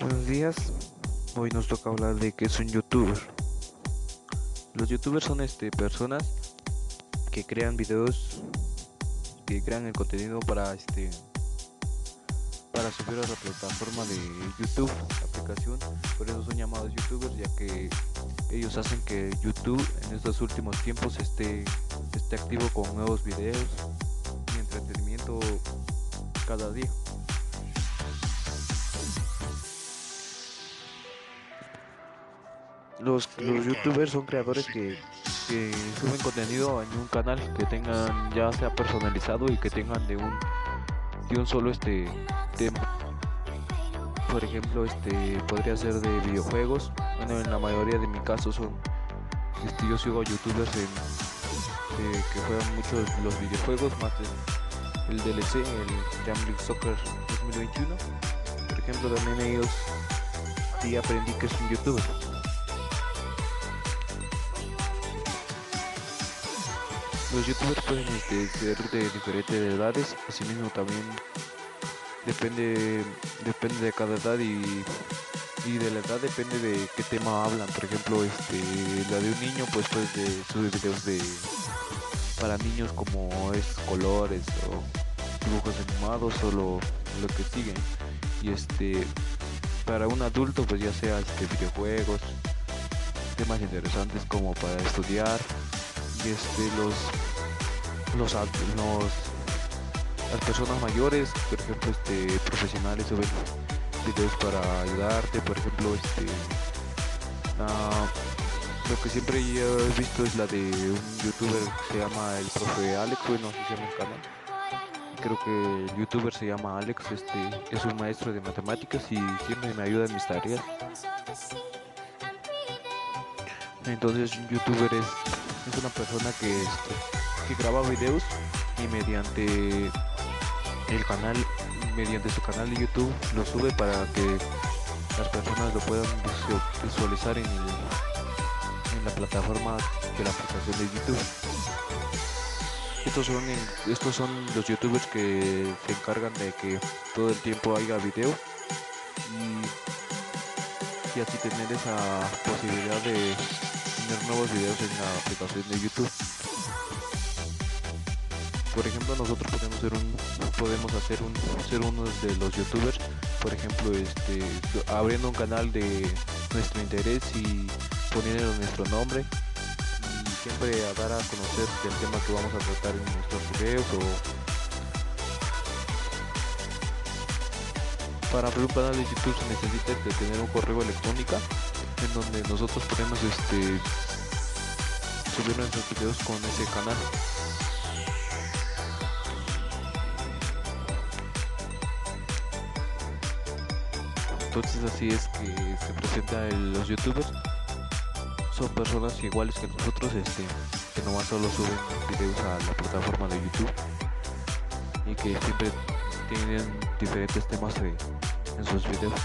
Buenos días. Hoy nos toca hablar de qué es un youtuber. Los youtubers son este personas que crean videos, que crean el contenido para este para subir a la plataforma de YouTube, aplicación. Por eso son llamados youtubers, ya que ellos hacen que YouTube en estos últimos tiempos esté, esté activo con nuevos videos y entretenimiento cada día. Los, los youtubers son creadores que, que suben contenido en un canal que tengan ya sea personalizado y que tengan de un de un solo este tema. Por ejemplo este podría ser de videojuegos. Bueno en la mayoría de mi casos son este, yo sigo youtubers en, eh, que juegan mucho los videojuegos más el, el DLC el Jam Soccer 2021 por ejemplo también ellos sí aprendí que es un youtuber los youtubers pueden este, ser de diferentes edades, asimismo también depende depende de cada edad y, y de la edad depende de qué tema hablan. Por ejemplo, este la de un niño pues pues de subir videos de para niños como es colores o dibujos animados o lo, lo que siguen. Y este para un adulto pues ya sea este videojuegos, temas interesantes como para estudiar este los los, los las personas mayores por ejemplo este profesionales suben videos para ayudarte por ejemplo este uh, lo que siempre he visto es la de un youtuber que se llama el profe Alex bueno así se llama el canal. Creo que el youtuber se llama Alex este es un maestro de matemáticas y siempre me ayuda en mis tareas. Entonces un youtuber es, es una persona que este, que graba videos y mediante el canal, mediante su canal de YouTube lo sube para que las personas lo puedan visualizar en, en la plataforma de la aplicación de YouTube. Estos son, estos son los youtubers que se encargan de que todo el tiempo haya video y, así tener esa posibilidad de nuevos videos en la aplicación de YouTube. Por ejemplo nosotros podemos ser un podemos hacer un ser uno de los youtubers. Por ejemplo este abriendo un canal de nuestro interés y poniendo nuestro nombre. Y siempre a dar a conocer el tema que vamos a tratar en nuestros videos o para abrir un canal de youtube se necesita de tener un correo electrónico en donde nosotros podemos este subir nuestros videos con ese canal. Entonces así es que se presenta los youtubers. Son personas iguales que nosotros este que nomás solo suben videos a la plataforma de youtube y que siempre tienen diferentes temas en sus videos